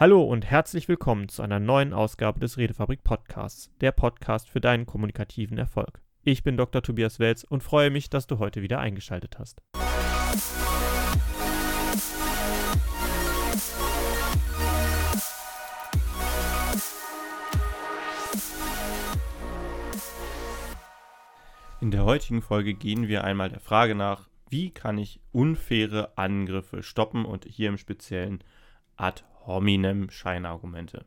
Hallo und herzlich willkommen zu einer neuen Ausgabe des Redefabrik Podcasts, der Podcast für deinen kommunikativen Erfolg. Ich bin Dr. Tobias Welz und freue mich, dass du heute wieder eingeschaltet hast. In der heutigen Folge gehen wir einmal der Frage nach, wie kann ich unfaire Angriffe stoppen und hier im Speziellen ad hominem Scheinargumente.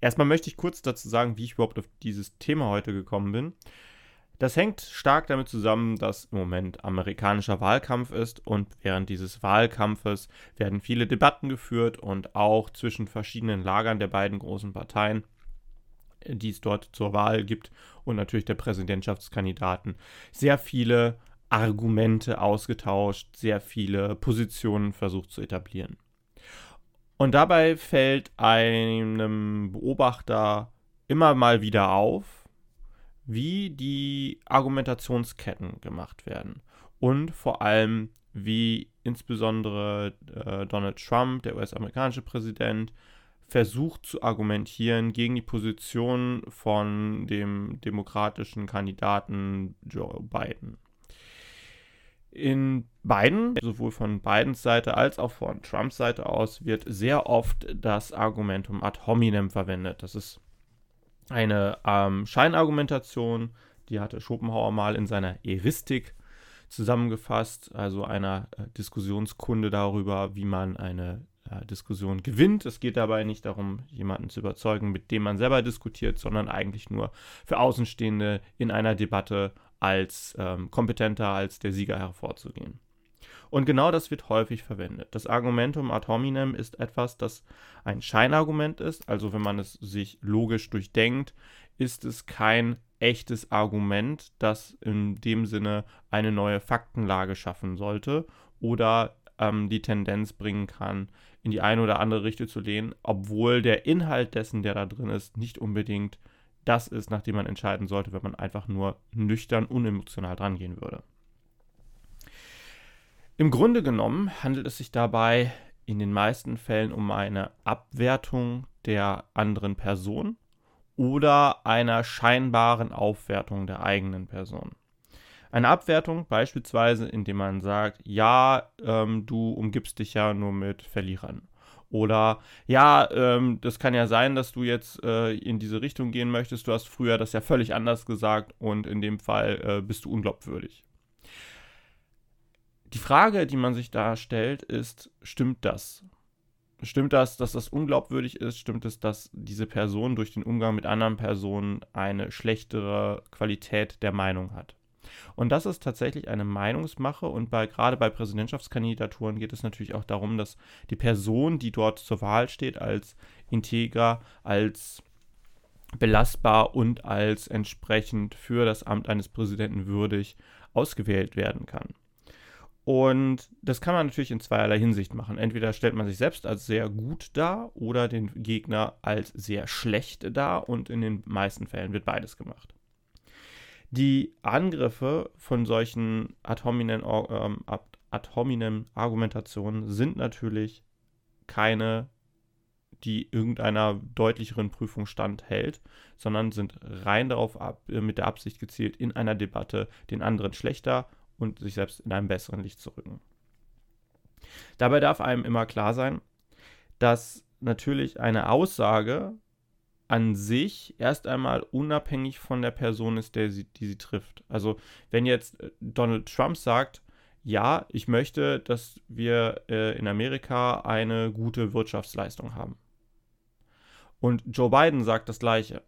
Erstmal möchte ich kurz dazu sagen, wie ich überhaupt auf dieses Thema heute gekommen bin. Das hängt stark damit zusammen, dass im Moment amerikanischer Wahlkampf ist und während dieses Wahlkampfes werden viele Debatten geführt und auch zwischen verschiedenen Lagern der beiden großen Parteien, die es dort zur Wahl gibt und natürlich der Präsidentschaftskandidaten, sehr viele Argumente ausgetauscht, sehr viele Positionen versucht zu etablieren. Und dabei fällt einem Beobachter immer mal wieder auf, wie die Argumentationsketten gemacht werden. Und vor allem, wie insbesondere äh, Donald Trump, der US-amerikanische Präsident, versucht zu argumentieren gegen die Position von dem demokratischen Kandidaten Joe Biden. In beiden, sowohl von Bidens Seite als auch von Trumps Seite aus, wird sehr oft das Argumentum ad hominem verwendet. Das ist eine ähm, Scheinargumentation, die hatte Schopenhauer mal in seiner Eristik zusammengefasst, also einer äh, Diskussionskunde darüber, wie man eine äh, Diskussion gewinnt. Es geht dabei nicht darum, jemanden zu überzeugen, mit dem man selber diskutiert, sondern eigentlich nur für Außenstehende in einer Debatte als ähm, kompetenter als der Sieger hervorzugehen. Und genau das wird häufig verwendet. Das Argumentum ad hominem ist etwas, das ein Scheinargument ist, also wenn man es sich logisch durchdenkt, ist es kein echtes Argument, das in dem Sinne eine neue Faktenlage schaffen sollte oder ähm, die Tendenz bringen kann, in die eine oder andere Richtung zu lehnen, obwohl der Inhalt dessen, der da drin ist, nicht unbedingt das ist, nach dem man entscheiden sollte, wenn man einfach nur nüchtern, unemotional drangehen würde. Im Grunde genommen handelt es sich dabei in den meisten Fällen um eine Abwertung der anderen Person oder einer scheinbaren Aufwertung der eigenen Person. Eine Abwertung beispielsweise, indem man sagt, ja, ähm, du umgibst dich ja nur mit Verlierern. Oder ja, ähm, das kann ja sein, dass du jetzt äh, in diese Richtung gehen möchtest. Du hast früher das ja völlig anders gesagt und in dem Fall äh, bist du unglaubwürdig. Die Frage, die man sich da stellt, ist, stimmt das? Stimmt das, dass das unglaubwürdig ist? Stimmt es, dass diese Person durch den Umgang mit anderen Personen eine schlechtere Qualität der Meinung hat? Und das ist tatsächlich eine Meinungsmache und bei, gerade bei Präsidentschaftskandidaturen geht es natürlich auch darum, dass die Person, die dort zur Wahl steht, als integer, als belastbar und als entsprechend für das Amt eines Präsidenten würdig ausgewählt werden kann. Und das kann man natürlich in zweierlei Hinsicht machen. Entweder stellt man sich selbst als sehr gut dar oder den Gegner als sehr schlecht dar und in den meisten Fällen wird beides gemacht. Die Angriffe von solchen ad hominem, ähm, ad hominem Argumentationen sind natürlich keine, die irgendeiner deutlicheren Prüfung standhält, sondern sind rein darauf ab, äh, mit der Absicht gezielt, in einer Debatte den anderen schlechter und sich selbst in einem besseren Licht zu rücken. Dabei darf einem immer klar sein, dass natürlich eine Aussage an sich erst einmal unabhängig von der Person ist, der sie, die sie trifft. Also wenn jetzt äh, Donald Trump sagt, ja, ich möchte, dass wir äh, in Amerika eine gute Wirtschaftsleistung haben. Und Joe Biden sagt das gleiche.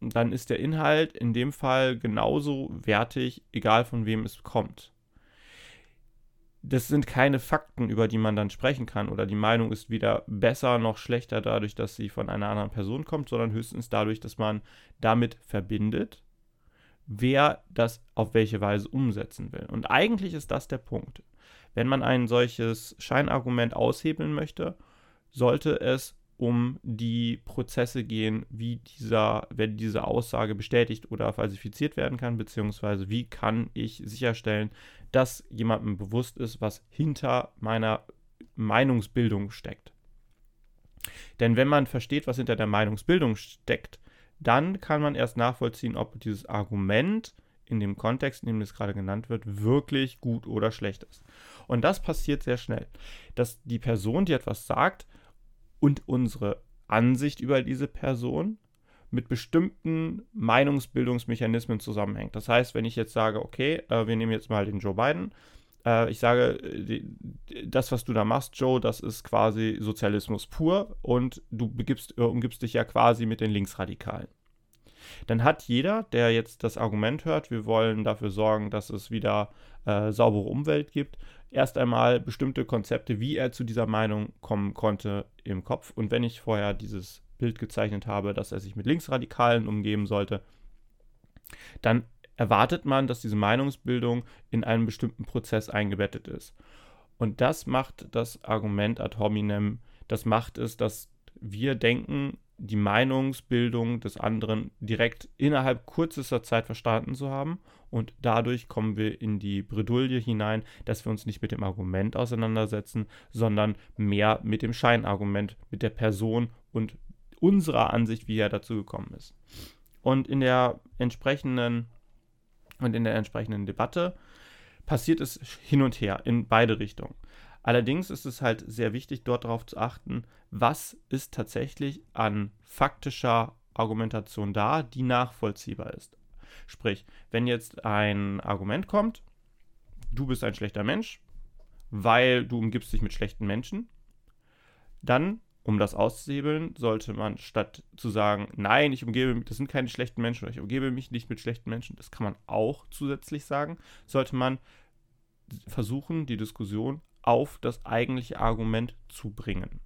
Dann ist der Inhalt in dem Fall genauso wertig, egal von wem es kommt das sind keine Fakten, über die man dann sprechen kann oder die Meinung ist weder besser noch schlechter dadurch, dass sie von einer anderen Person kommt, sondern höchstens dadurch, dass man damit verbindet, wer das auf welche Weise umsetzen will. Und eigentlich ist das der Punkt. Wenn man ein solches Scheinargument aushebeln möchte, sollte es um die Prozesse gehen, wie dieser, wenn diese Aussage bestätigt oder falsifiziert werden kann, beziehungsweise wie kann ich sicherstellen, dass jemandem bewusst ist, was hinter meiner Meinungsbildung steckt. Denn wenn man versteht, was hinter der Meinungsbildung steckt, dann kann man erst nachvollziehen, ob dieses Argument in dem Kontext, in dem es gerade genannt wird, wirklich gut oder schlecht ist. Und das passiert sehr schnell, dass die Person, die etwas sagt und unsere Ansicht über diese Person mit bestimmten Meinungsbildungsmechanismen zusammenhängt. Das heißt, wenn ich jetzt sage, okay, äh, wir nehmen jetzt mal den Joe Biden, äh, ich sage, das, was du da machst, Joe, das ist quasi Sozialismus pur und du begibst, äh, umgibst dich ja quasi mit den Linksradikalen. Dann hat jeder, der jetzt das Argument hört, wir wollen dafür sorgen, dass es wieder äh, saubere Umwelt gibt, erst einmal bestimmte Konzepte, wie er zu dieser Meinung kommen konnte, im Kopf. Und wenn ich vorher dieses Bild gezeichnet habe, dass er sich mit Linksradikalen umgeben sollte, dann erwartet man, dass diese Meinungsbildung in einen bestimmten Prozess eingebettet ist. Und das macht das Argument ad hominem, das macht es, dass wir denken, die Meinungsbildung des anderen direkt innerhalb kürzester Zeit verstanden zu haben. Und dadurch kommen wir in die Bredouille hinein, dass wir uns nicht mit dem Argument auseinandersetzen, sondern mehr mit dem Scheinargument, mit der Person und unserer Ansicht, wie er dazu gekommen ist. Und in der entsprechenden und in der entsprechenden Debatte passiert es hin und her in beide Richtungen. Allerdings ist es halt sehr wichtig, dort darauf zu achten, was ist tatsächlich an faktischer Argumentation da, die nachvollziehbar ist. Sprich, wenn jetzt ein Argument kommt, du bist ein schlechter Mensch, weil du umgibst dich mit schlechten Menschen, dann um das auszuhebeln, sollte man statt zu sagen, nein, ich umgebe mich, das sind keine schlechten Menschen oder ich umgebe mich nicht mit schlechten Menschen, das kann man auch zusätzlich sagen, sollte man versuchen, die Diskussion auf das eigentliche Argument zu bringen.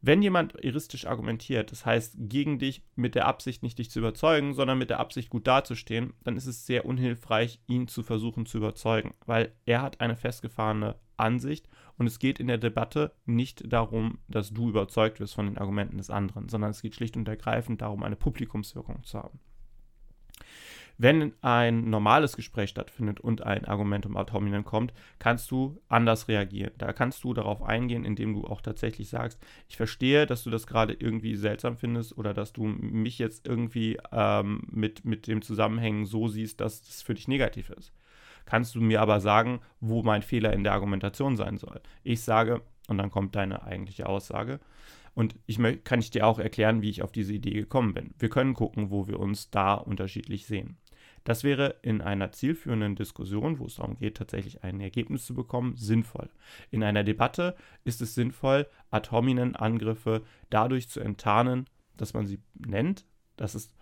Wenn jemand heuristisch argumentiert, das heißt gegen dich mit der Absicht nicht dich zu überzeugen, sondern mit der Absicht gut dazustehen, dann ist es sehr unhilfreich, ihn zu versuchen zu überzeugen, weil er hat eine festgefahrene Ansicht und es geht in der Debatte nicht darum, dass du überzeugt wirst von den Argumenten des anderen, sondern es geht schlicht und ergreifend darum, eine Publikumswirkung zu haben. Wenn ein normales Gespräch stattfindet und ein Argumentum ad hominem kommt, kannst du anders reagieren. Da kannst du darauf eingehen, indem du auch tatsächlich sagst, ich verstehe, dass du das gerade irgendwie seltsam findest oder dass du mich jetzt irgendwie ähm, mit, mit dem Zusammenhängen so siehst, dass es das für dich negativ ist kannst du mir aber sagen, wo mein Fehler in der Argumentation sein soll. Ich sage, und dann kommt deine eigentliche Aussage, und ich kann ich dir auch erklären, wie ich auf diese Idee gekommen bin. Wir können gucken, wo wir uns da unterschiedlich sehen. Das wäre in einer zielführenden Diskussion, wo es darum geht, tatsächlich ein Ergebnis zu bekommen, sinnvoll. In einer Debatte ist es sinnvoll, ad hominen Angriffe dadurch zu enttarnen, dass man sie nennt. Das ist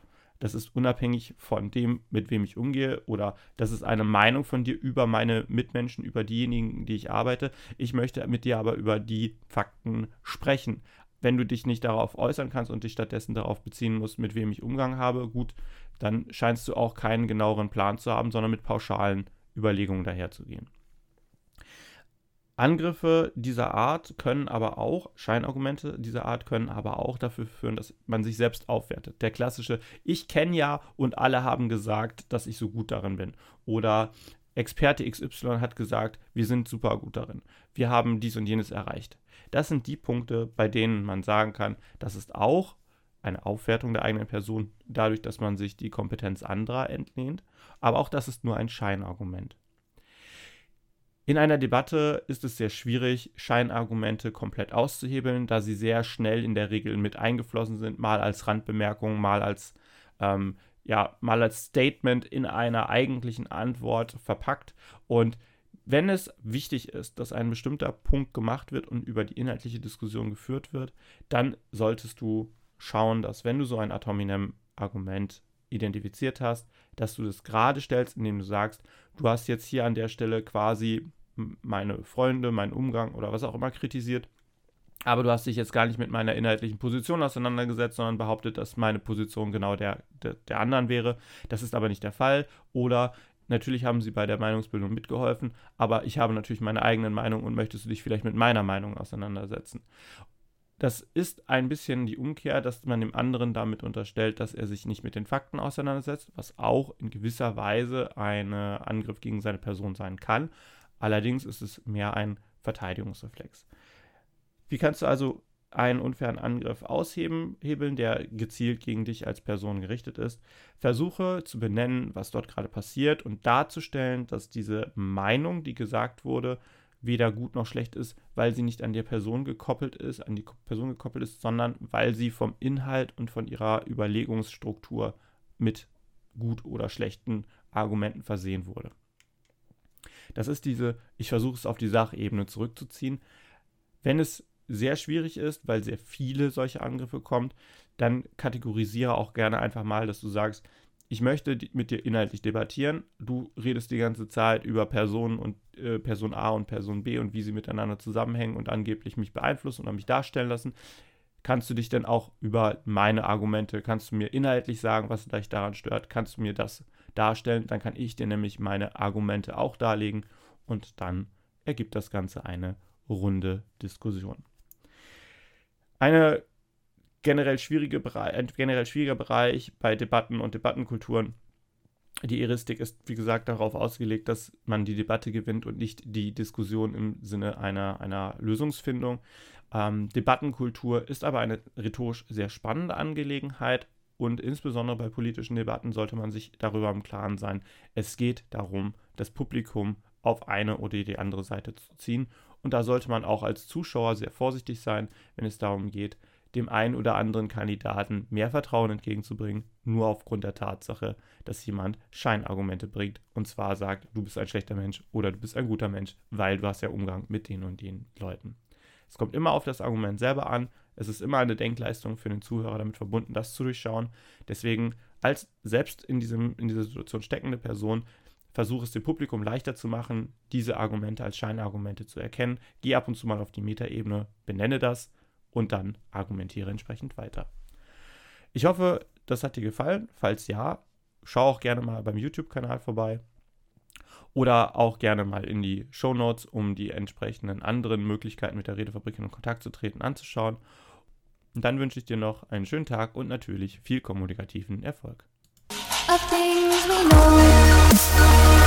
das ist unabhängig von dem, mit wem ich umgehe oder das ist eine Meinung von dir über meine Mitmenschen, über diejenigen, die ich arbeite. Ich möchte mit dir aber über die Fakten sprechen. Wenn du dich nicht darauf äußern kannst und dich stattdessen darauf beziehen musst, mit wem ich Umgang habe, gut, dann scheinst du auch keinen genaueren Plan zu haben, sondern mit pauschalen Überlegungen daherzugehen. Angriffe dieser Art können aber auch, Scheinargumente dieser Art können aber auch dafür führen, dass man sich selbst aufwertet. Der klassische, ich kenne ja und alle haben gesagt, dass ich so gut darin bin. Oder Experte XY hat gesagt, wir sind super gut darin. Wir haben dies und jenes erreicht. Das sind die Punkte, bei denen man sagen kann, das ist auch eine Aufwertung der eigenen Person, dadurch, dass man sich die Kompetenz anderer entlehnt. Aber auch das ist nur ein Scheinargument. In einer Debatte ist es sehr schwierig, Scheinargumente komplett auszuhebeln, da sie sehr schnell in der Regel mit eingeflossen sind, mal als Randbemerkung, mal als, ähm, ja, mal als Statement in einer eigentlichen Antwort verpackt. Und wenn es wichtig ist, dass ein bestimmter Punkt gemacht wird und über die inhaltliche Diskussion geführt wird, dann solltest du schauen, dass wenn du so ein Ad hominem Argument identifiziert hast, dass du das gerade stellst, indem du sagst, du hast jetzt hier an der Stelle quasi meine Freunde, meinen Umgang oder was auch immer kritisiert. Aber du hast dich jetzt gar nicht mit meiner inhaltlichen Position auseinandergesetzt, sondern behauptet, dass meine Position genau der, der, der anderen wäre. Das ist aber nicht der Fall. Oder natürlich haben sie bei der Meinungsbildung mitgeholfen, aber ich habe natürlich meine eigenen Meinung und möchtest du dich vielleicht mit meiner Meinung auseinandersetzen. Das ist ein bisschen die Umkehr, dass man dem anderen damit unterstellt, dass er sich nicht mit den Fakten auseinandersetzt, was auch in gewisser Weise ein Angriff gegen seine Person sein kann. Allerdings ist es mehr ein Verteidigungsreflex. Wie kannst du also einen unfairen Angriff aushebeln, der gezielt gegen dich als Person gerichtet ist. Versuche zu benennen, was dort gerade passiert und darzustellen, dass diese Meinung, die gesagt wurde, weder gut noch schlecht ist, weil sie nicht an die Person gekoppelt ist, an die Person gekoppelt ist, sondern weil sie vom Inhalt und von ihrer Überlegungsstruktur mit gut oder schlechten Argumenten versehen wurde. Das ist diese, ich versuche es auf die Sachebene zurückzuziehen. Wenn es sehr schwierig ist, weil sehr viele solche Angriffe kommt, dann kategorisiere auch gerne einfach mal, dass du sagst, ich möchte mit dir inhaltlich debattieren. Du redest die ganze Zeit über Personen und äh, Person A und Person B und wie sie miteinander zusammenhängen und angeblich mich beeinflussen oder mich darstellen lassen. Kannst du dich denn auch über meine Argumente, kannst du mir inhaltlich sagen, was dich daran stört? Kannst du mir das darstellen? Dann kann ich dir nämlich meine Argumente auch darlegen und dann ergibt das Ganze eine runde Diskussion. Eine generell, schwierige Bereich, ein generell schwieriger Bereich bei Debatten und Debattenkulturen. Die Heuristik ist, wie gesagt, darauf ausgelegt, dass man die Debatte gewinnt und nicht die Diskussion im Sinne einer, einer Lösungsfindung. Ähm, Debattenkultur ist aber eine rhetorisch sehr spannende Angelegenheit und insbesondere bei politischen Debatten sollte man sich darüber im Klaren sein. Es geht darum, das Publikum auf eine oder die andere Seite zu ziehen. Und da sollte man auch als Zuschauer sehr vorsichtig sein, wenn es darum geht, dem einen oder anderen Kandidaten mehr Vertrauen entgegenzubringen, nur aufgrund der Tatsache, dass jemand Scheinargumente bringt und zwar sagt, du bist ein schlechter Mensch oder du bist ein guter Mensch, weil du hast ja Umgang mit den und den Leuten. Es kommt immer auf das Argument selber an. Es ist immer eine Denkleistung für den Zuhörer damit verbunden, das zu durchschauen. Deswegen als selbst in, diesem, in dieser Situation steckende Person versuche es dem Publikum leichter zu machen, diese Argumente als Scheinargumente zu erkennen. Geh ab und zu mal auf die Metaebene, benenne das und dann argumentiere entsprechend weiter. Ich hoffe, das hat dir gefallen. Falls ja, schau auch gerne mal beim YouTube-Kanal vorbei oder auch gerne mal in die Show Notes, um die entsprechenden anderen Möglichkeiten mit der Redefabrik in Kontakt zu treten anzuschauen. Und dann wünsche ich dir noch einen schönen Tag und natürlich viel kommunikativen Erfolg. of things we know.